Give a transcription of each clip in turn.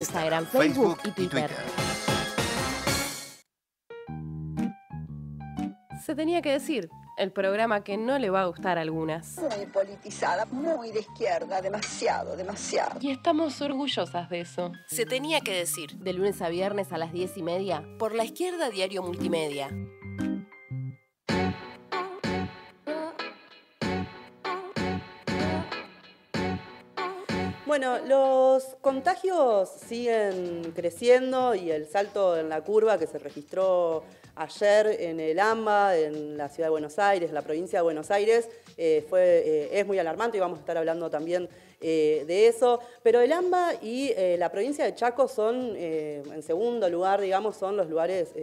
Instagram, Facebook, y Twitter. Se tenía que decir, el programa que no le va a gustar a algunas. Muy politizada, muy de izquierda, demasiado, demasiado. Y estamos orgullosas de eso. Se tenía que decir, de lunes a viernes a las diez y media, por la izquierda Diario Multimedia. Bueno, los contagios siguen creciendo y el salto en la curva que se registró ayer en el AMBA, en la ciudad de Buenos Aires, la provincia de Buenos Aires, eh, fue, eh, es muy alarmante y vamos a estar hablando también eh, de eso. Pero el AMBA y la provincia de Chaco son, en segundo lugar, digamos, son los lugares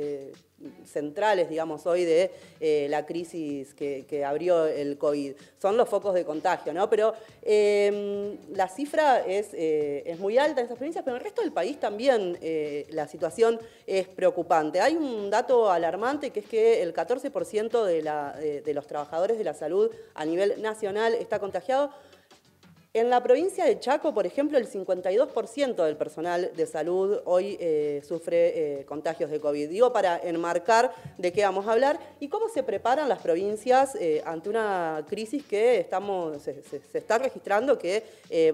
centrales, digamos, hoy de eh, la crisis que, abrió el COVID. Son los focos de contagio, ¿no? Pero em, la cifra es, eh, es, muy alta en esas provincias, pero en el resto del país también eh, la situación es preocupante. Hay un dato alarmante que es que el 14% de, de los trabajadores de la salud a nivel nacional está contagiado en la provincia de Chaco, por ejemplo, el 52% del personal de salud hoy eh, sufre eh, contagios de COVID. Digo, para enmarcar de qué vamos a hablar y cómo se preparan las provincias eh, ante una crisis que estamos, se, está registrando que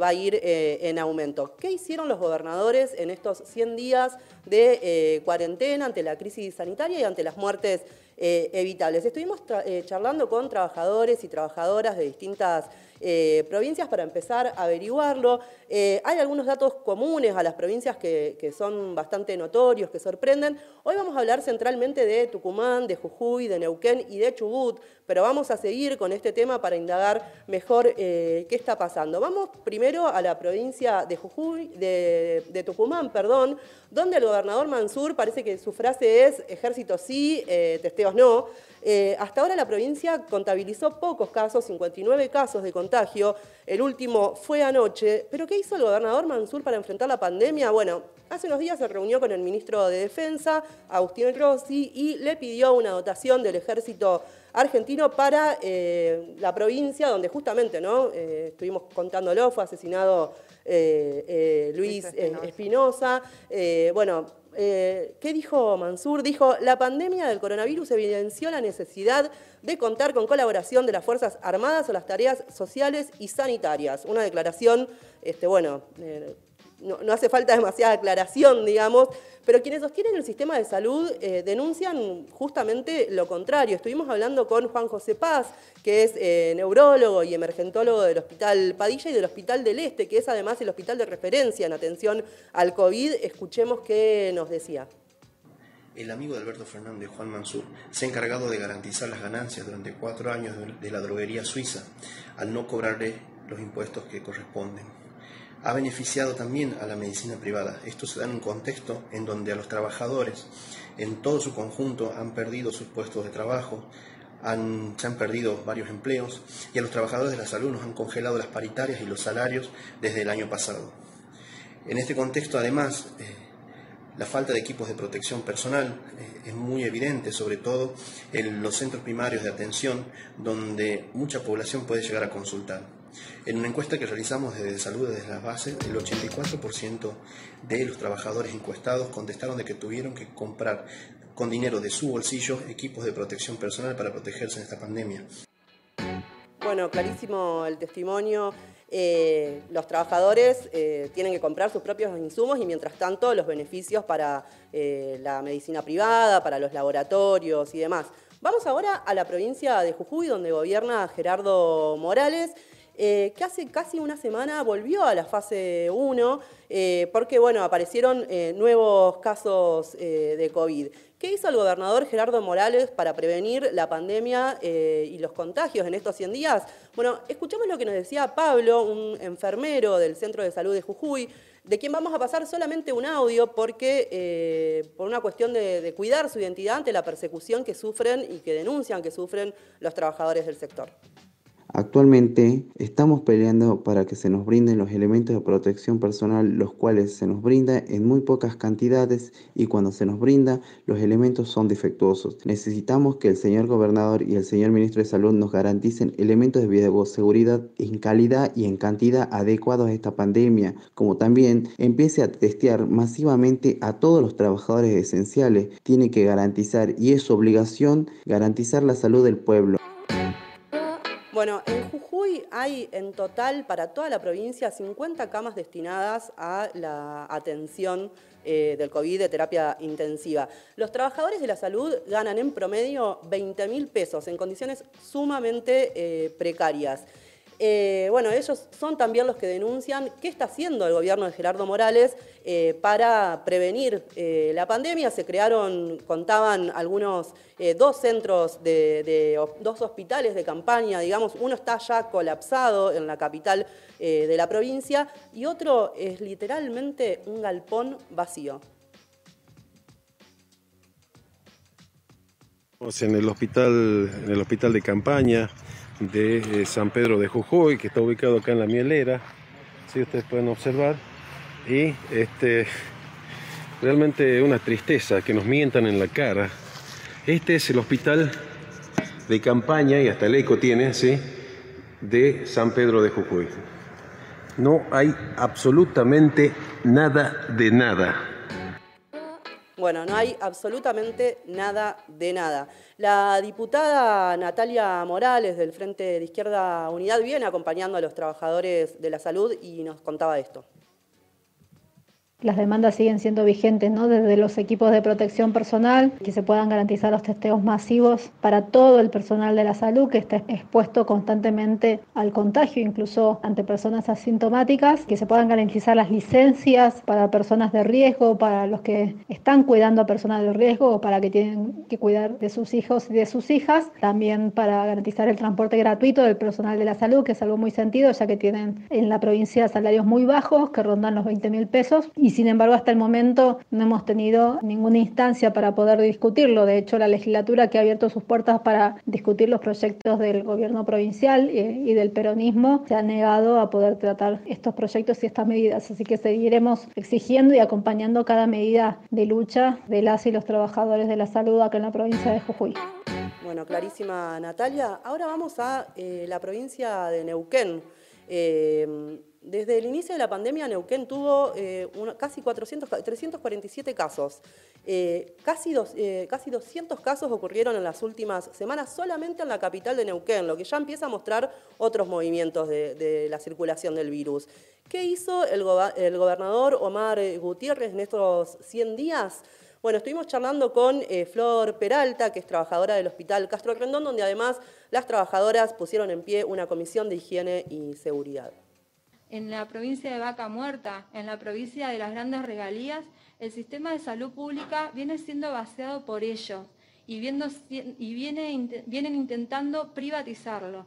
va a ir en aumento. ¿Qué hicieron los gobernadores en estos 100 días de cuarentena ante la crisis sanitaria y ante las muertes evitables? Estuvimos charlando con trabajadores y trabajadoras de distintas eh, provincias para empezar a averiguarlo. Eh, hay algunos datos comunes a las provincias que, son bastante notorios, que sorprenden. Hoy vamos a hablar centralmente de Tucumán, de Jujuy, de Neuquén y de Chubut, pero vamos a seguir con este tema para indagar mejor eh, qué está pasando. Vamos primero a la provincia de Jujuy, de, Tucumán, perdón, donde el gobernador Mansur parece que su frase es ejército sí, testeos no. Hasta ahora la provincia contabilizó pocos casos, 59 casos de contagio el último fue anoche. ¿Pero qué hizo el gobernador Mansur para enfrentar la pandemia? Bueno, hace unos días se reunió con el ministro de Defensa, Agustín Rossi, y le pidió una dotación del ejército argentino para eh, la provincia donde justamente, ¿no? Eh, estuvimos contándolo, fue asesinado eh, Luis Espinosa. bueno, ¿qué dijo Mansur? Dijo, la pandemia del coronavirus evidenció la necesidad de contar con colaboración de las Fuerzas Armadas o las tareas sociales y sanitarias. Una declaración, este, bueno, eh, no, hace falta demasiada aclaración, digamos, pero quienes sostienen el sistema de salud eh, denuncian justamente lo contrario. Estuvimos hablando con Juan José Paz, que es eh, neurólogo y emergentólogo del Hospital Padilla y del Hospital del Este, que es además el hospital de referencia en atención al COVID. Escuchemos qué nos decía el amigo de Alberto Fernández, Juan Mansur, se ha encargado de garantizar las ganancias durante cuatro años de la droguería suiza al no cobrarle los impuestos que corresponden. Ha beneficiado también a la medicina privada. Esto se da en un contexto en donde a los trabajadores en todo su conjunto han perdido sus puestos de trabajo, han, se han perdido varios empleos y a los trabajadores de la salud nos han congelado las paritarias y los salarios desde el año pasado. En este contexto, además, eh, la falta de equipos de protección personal eh, es muy evidente, sobre todo en los centros primarios de atención, donde mucha población puede llegar a consultar. En una encuesta que realizamos desde Salud, desde las bases, el 84% de los trabajadores encuestados contestaron de que tuvieron que comprar con dinero de su bolsillo equipos de protección personal para protegerse en esta pandemia. Bueno, clarísimo el testimonio eh, los trabajadores eh, tienen que comprar sus propios insumos y mientras tanto los beneficios para eh, la medicina privada, para los laboratorios y demás. Vamos ahora a la provincia de Jujuy, donde gobierna Gerardo Morales. Que hace casi una semana volvió a la fase 1 porque bueno, aparecieron nuevos casos de COVID. ¿Qué hizo el gobernador Gerardo Morales para prevenir la pandemia eh, y los contagios en estos 100 días? Bueno, escuchemos lo que nos decía Pablo, un enfermero del Centro de Salud de Jujuy, de quien vamos a pasar solamente un audio porque eh, por una cuestión de, cuidar su identidad ante la persecución que sufren y que denuncian que sufren los trabajadores del sector. Actualmente estamos peleando para que se nos brinden los elementos de protección personal, los cuales se nos brinda en muy pocas cantidades y cuando se nos brinda los elementos son defectuosos. Necesitamos que el señor gobernador y el señor ministro de Salud nos garanticen elementos de bioseguridad en calidad y en cantidad adecuados a esta pandemia, como también empiece a testear masivamente a todos los trabajadores esenciales. Tiene que garantizar y es su obligación garantizar la salud del pueblo. Bueno, en Jujuy hay en total para toda la provincia 50 camas destinadas a la atención eh, del COVID de terapia intensiva. Los trabajadores de la salud ganan en promedio 20 mil pesos en condiciones sumamente eh, precarias. Eh, bueno, ellos son también los que denuncian qué está haciendo el gobierno de Gerardo Morales eh, para prevenir eh, la pandemia. Se crearon, contaban algunos, dos centros de, dos hospitales de campaña, digamos, uno está ya colapsado en la capital de la provincia y otro es literalmente un galpón vacío. En el hospital, en el hospital de campaña, de eh, San Pedro de Jujuy, que está ubicado acá en la mielera, si ustedes pueden observar. Y este, realmente una tristeza que nos mientan en la cara. Este es el hospital de campaña, y hasta el eco tiene, ¿sí? de San Pedro de Jujuy. No hay absolutamente nada de nada. Bueno, no hay absolutamente nada de nada. La diputada Natalia Morales del Frente de Izquierda Unidad viene acompañando a los trabajadores de la salud y nos contaba esto las demandas siguen siendo vigentes, ¿no? Desde los equipos de protección personal, que se puedan garantizar los testeos masivos para todo el personal de la salud que está expuesto constantemente al contagio, incluso ante personas asintomáticas, que se puedan garantizar las licencias para personas de riesgo, para los que están cuidando a personas de riesgo o para que tienen que cuidar de sus hijos y de sus hijas, también para garantizar el transporte gratuito del personal de la salud, que es algo muy sentido, ya que tienen en la provincia salarios muy bajos, que rondan los 20 mil pesos, y sin embargo hasta el momento no hemos tenido ninguna instancia para poder discutirlo. De hecho, la legislatura que ha abierto sus puertas para discutir los proyectos del gobierno provincial eh, y del peronismo se ha negado a poder tratar estos proyectos y estas medidas. Así que seguiremos exigiendo y acompañando cada medida de lucha de las y los trabajadores de la salud acá en la provincia de Jujuy. Bueno, clarísima Natalia. Ahora vamos a eh, la provincia de Neuquén. Eh, desde el inicio de la pandemia, Neuquén tuvo eh, casi 400, 347 casos. Eh, casi, eh, casi 200 casos ocurrieron en las últimas semanas solamente en la capital de Neuquén, lo que ya empieza a mostrar otros movimientos de, la circulación del virus. ¿Qué hizo el, el, gobernador Omar Gutiérrez en estos 100 días? Bueno, estuvimos charlando con Flor Peralta, que es trabajadora del Hospital Castro Rendón, donde además las trabajadoras pusieron en pie una comisión de higiene y seguridad en la provincia de Vaca Muerta, en la provincia de las grandes regalías, el sistema de salud pública viene siendo vaciado por ellos y, y vienen intentando privatizarlo.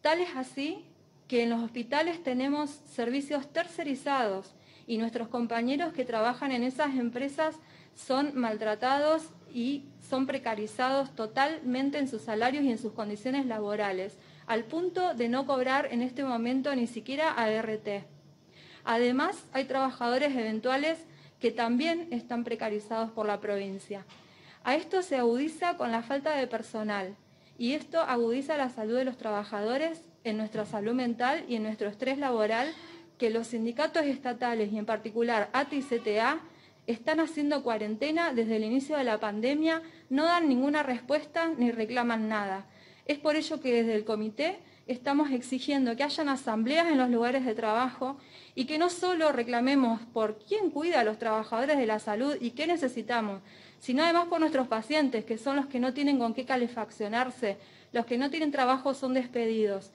Tal es así que en los hospitales tenemos servicios tercerizados y nuestros compañeros que trabajan en esas empresas son maltratados y son precarizados totalmente en sus salarios y en sus condiciones laborales al punto de no cobrar en este momento ni siquiera ART. Además, hay trabajadores eventuales que también están precarizados por la provincia. A esto se agudiza con la falta de personal y esto agudiza la salud de los trabajadores en nuestra salud mental y en nuestro estrés laboral que los sindicatos estatales y en particular ATI y CTA están haciendo cuarentena desde el inicio de la pandemia, no dan ninguna respuesta ni reclaman nada. Es por ello que desde el comité estamos exigiendo que hayan asambleas en los lugares de trabajo y que no solo reclamemos por quién cuida a los trabajadores de la salud y qué necesitamos, sino además por nuestros pacientes, que son los que no tienen con qué calefaccionarse, los que no tienen trabajo son despedidos.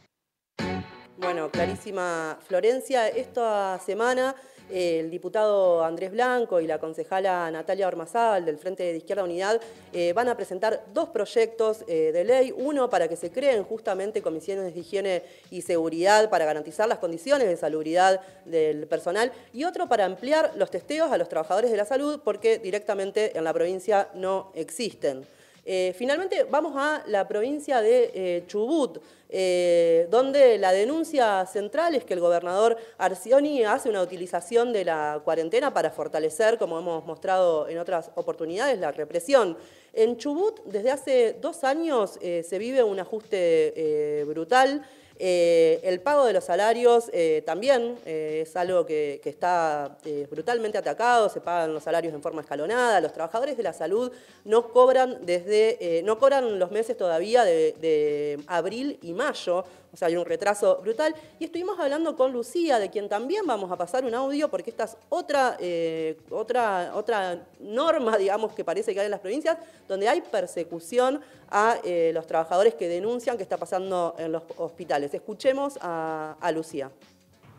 Bueno, clarísima Florencia, esta semana el diputado Andrés Blanco y la concejala Natalia Ormazábal del Frente de Izquierda Unidad eh, van a presentar dos proyectos eh, de ley, uno para que se creen justamente comisiones de higiene y seguridad para garantizar las condiciones de salubridad del personal y otro para ampliar los testeos a los trabajadores de la salud porque directamente en la provincia no existen. Eh, finalmente vamos a la provincia de eh, Chubut, eh, donde la denuncia central es que el gobernador Arcioni hace una utilización de la cuarentena para fortalecer, como hemos mostrado en otras oportunidades, la represión. En Chubut, desde hace dos años, se vive un ajuste brutal. Eh, el pago de los salarios eh, también eh, es algo que, está brutalmente atacado, se pagan los salarios en forma escalonada, los trabajadores de la salud no cobran, desde, no cobran los meses todavía de abril y mayo, o sea, hay un retraso brutal. Y estuvimos hablando con Lucía, de quien también vamos a pasar un audio, porque esta es otra, eh, otra, otra norma, digamos, que parece que hay en las provincias, donde hay persecución a eh, los trabajadores que denuncian que está pasando en los hospitales. Escuchemos a, a Lucía.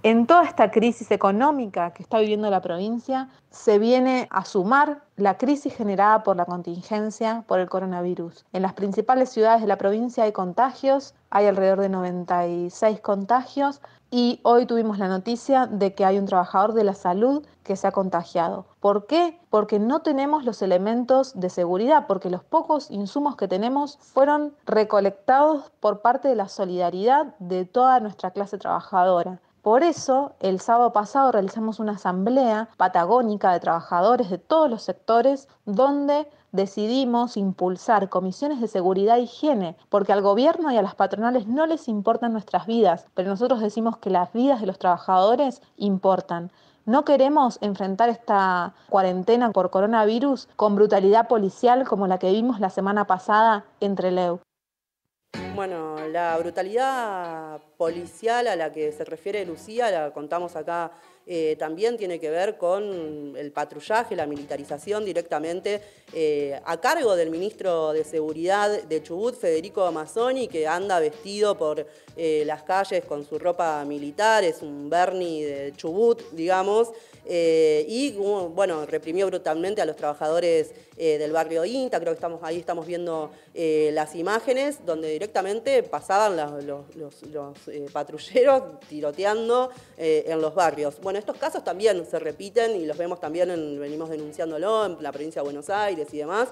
En toda esta crisis económica que está viviendo la provincia, se viene a sumar la crisis generada por la contingencia por el coronavirus. En las principales ciudades de la provincia hay contagios, hay alrededor de 96 contagios y hoy tuvimos la noticia de que hay un trabajador de la salud que se ha contagiado. ¿Por qué? Porque no tenemos los elementos de seguridad, porque los pocos insumos que tenemos fueron recolectados por parte de la solidaridad de toda nuestra clase trabajadora. Por eso, el sábado pasado realizamos una asamblea patagónica de trabajadores de todos los sectores donde decidimos impulsar comisiones de seguridad e higiene, porque al gobierno y a las patronales no les importan nuestras vidas, pero nosotros decimos que las vidas de los trabajadores importan. No queremos enfrentar esta cuarentena por coronavirus con brutalidad policial como la que vimos la semana pasada entre Leu. Bueno, la brutalidad policial a la que se refiere Lucía, la contamos acá eh, también tiene que ver con el patrullaje, la militarización directamente eh, a cargo del ministro de Seguridad de Chubut, Federico Amazzoni, que anda vestido por eh, las calles con su ropa militar, es un Bernie de Chubut, digamos, y bueno, reprimió brutalmente a los trabajadores del barrio INTA, creo que estamos, ahí estamos viendo las imágenes donde directamente pasaban los, patrulleros tiroteando en los barrios. Estos casos también se repiten y los vemos también, en, venimos denunciándolo en la provincia de Buenos Aires y demás.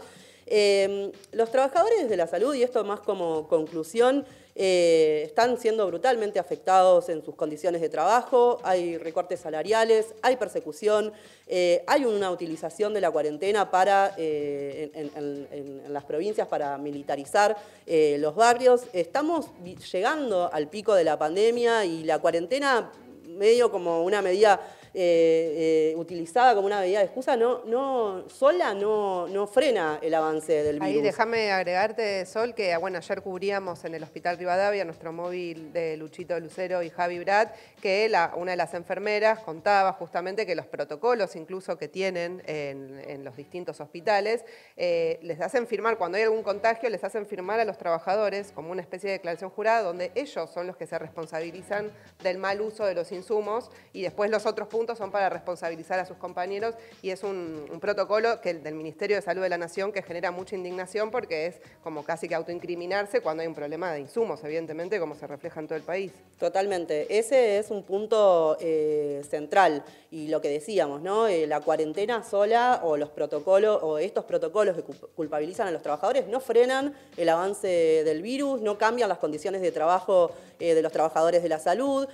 Eh, los trabajadores de la salud, y esto más como conclusión, eh, están siendo brutalmente afectados en sus condiciones de trabajo, hay recortes salariales, hay persecución, eh, hay una utilización de la cuarentena para, en, las provincias para militarizar los barrios. Estamos llegando al pico de la pandemia y la cuarentena medio como una medida eh, eh, utilizada como una medida de excusa, no, no, sola no, no frena el avance del virus. Ahí déjame agregarte, Sol, que bueno, ayer cubríamos en el Hospital Rivadavia nuestro móvil de Luchito Lucero y Javi Brad, que la, una de las enfermeras contaba justamente que los protocolos incluso que tienen en, los distintos hospitales, eh, les hacen firmar, cuando hay algún contagio, les hacen firmar a los trabajadores como una especie de declaración jurada, donde ellos son los que se responsabilizan del mal uso de los insumos y después los otros puntos son para responsabilizar a sus compañeros y es un, protocolo que del Ministerio de Salud de la Nación que genera mucha indignación porque es como casi que autoincriminarse cuando hay un problema de insumos, evidentemente, como se refleja en todo el país. Totalmente. Ese es un punto eh, central y lo que decíamos, ¿no? Eh, la cuarentena sola o los protocolos o estos protocolos que culpabilizan a los trabajadores no frenan el avance del virus, no cambian las condiciones de trabajo eh, de los trabajadores de la salud,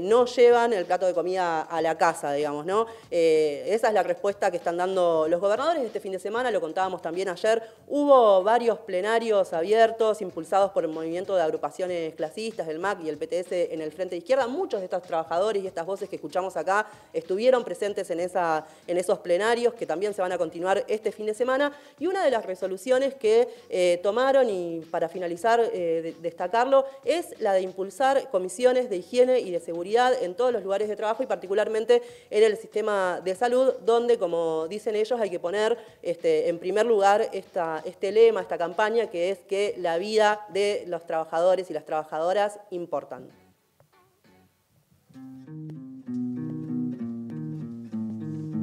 no llevan el plato de comida a la casa digamos, ¿no? Eh, esa es la respuesta que están dando los gobernadores este fin de semana, lo contábamos también ayer. Hubo varios plenarios abiertos, impulsados por el movimiento de agrupaciones clasistas, el MAC y el PTS en el Frente de Izquierda. Muchos de estos trabajadores y estas voces que escuchamos acá estuvieron presentes en, esa, en esos plenarios que también se van a continuar este fin de semana. Y una de las resoluciones que eh, tomaron, y para finalizar, eh, destacarlo, es la de impulsar comisiones de higiene y de seguridad en todos los lugares de trabajo y particularmente en el sistema de salud, donde, como dicen ellos, hay que poner este, en primer lugar este lema, esta campaña, que es que la vida de los trabajadores y las trabajadoras importan.